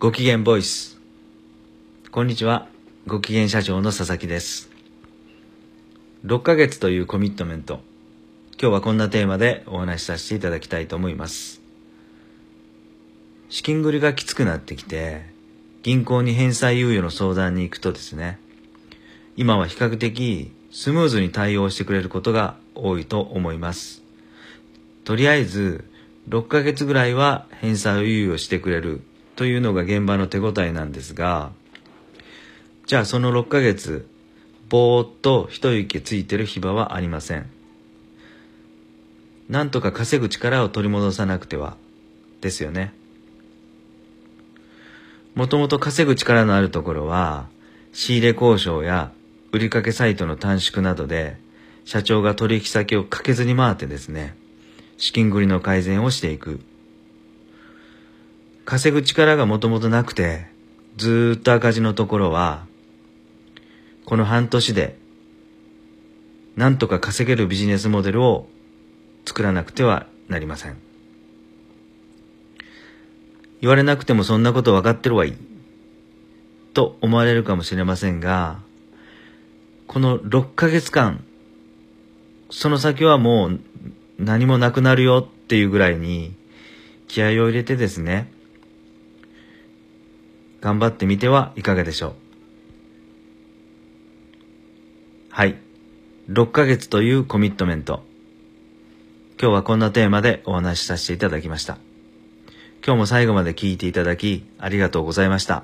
ご機嫌ボイス。こんにちは。ご機嫌社長の佐々木です。6ヶ月というコミットメント。今日はこんなテーマでお話しさせていただきたいと思います。資金繰りがきつくなってきて、銀行に返済猶予の相談に行くとですね、今は比較的スムーズに対応してくれることが多いと思います。とりあえず、6ヶ月ぐらいは返済を猶予してくれるというのが現場の手応えなんですが、じゃあその6ヶ月、ぼーっと一息ついてる暇はありません。なんとか稼ぐ力を取り戻さなくては、ですよね。もともと稼ぐ力のあるところは、仕入れ交渉や売掛サイトの短縮などで、社長が取引先をかけずに回ってですね、資金繰りの改善をしていく。稼ぐ力がもともとなくて、ずっと赤字のところは、この半年で、なんとか稼げるビジネスモデルを作らなくてはなりません。言われなくてもそんなこと分かってるわいい。と思われるかもしれませんが、この6ヶ月間、その先はもう何もなくなるよっていうぐらいに気合を入れてですね、頑張ってみてはいかがでしょう。はい。6ヶ月というコミットメント。今日はこんなテーマでお話しさせていただきました。今日も最後まで聞いていただきありがとうございました。